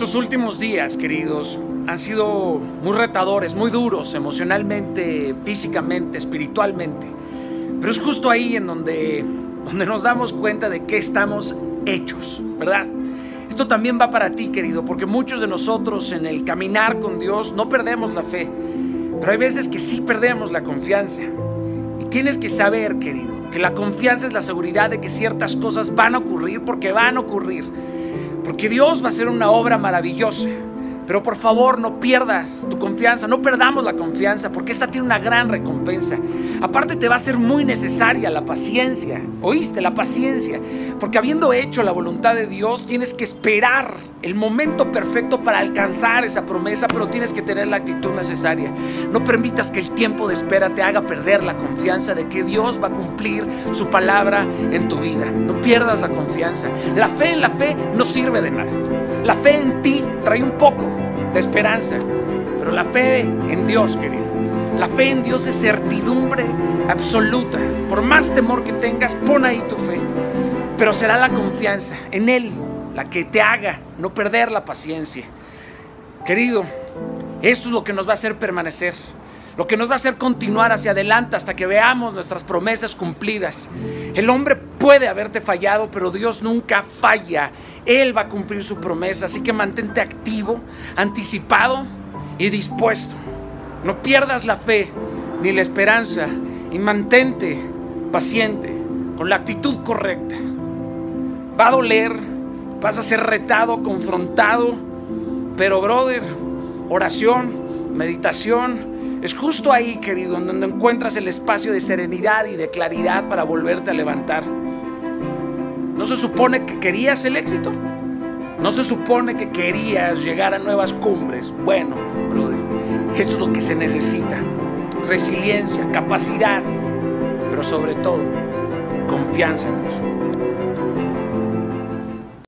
Estos últimos días, queridos, han sido muy retadores, muy duros emocionalmente, físicamente, espiritualmente. Pero es justo ahí en donde, donde nos damos cuenta de que estamos hechos, ¿verdad? Esto también va para ti, querido, porque muchos de nosotros en el caminar con Dios no perdemos la fe, pero hay veces que sí perdemos la confianza. Y tienes que saber, querido, que la confianza es la seguridad de que ciertas cosas van a ocurrir porque van a ocurrir. Porque Dios va a hacer una obra maravillosa. Pero por favor no pierdas tu confianza, no perdamos la confianza, porque esta tiene una gran recompensa. Aparte te va a ser muy necesaria la paciencia, ¿oíste? La paciencia, porque habiendo hecho la voluntad de Dios, tienes que esperar el momento perfecto para alcanzar esa promesa, pero tienes que tener la actitud necesaria. No permitas que el tiempo de espera te haga perder la confianza de que Dios va a cumplir su palabra en tu vida. No pierdas la confianza. La fe en la fe no sirve de nada. La fe en ti trae un poco de esperanza, pero la fe en Dios, querido, la fe en Dios es certidumbre absoluta. Por más temor que tengas, pon ahí tu fe, pero será la confianza en Él que te haga no perder la paciencia. Querido, esto es lo que nos va a hacer permanecer lo que nos va a hacer continuar hacia adelante hasta que veamos nuestras promesas cumplidas. El hombre puede haberte fallado, pero Dios nunca falla. Él va a cumplir su promesa, así que mantente activo, anticipado y dispuesto. No pierdas la fe ni la esperanza y mantente paciente, con la actitud correcta. Va a doler, vas a ser retado, confrontado, pero brother, oración, meditación, es justo ahí, querido, en donde encuentras el espacio de serenidad y de claridad para volverte a levantar. ¿No se supone que querías el éxito? ¿No se supone que querías llegar a nuevas cumbres? Bueno, brother, esto es lo que se necesita. Resiliencia, capacidad, pero sobre todo, confianza en Dios.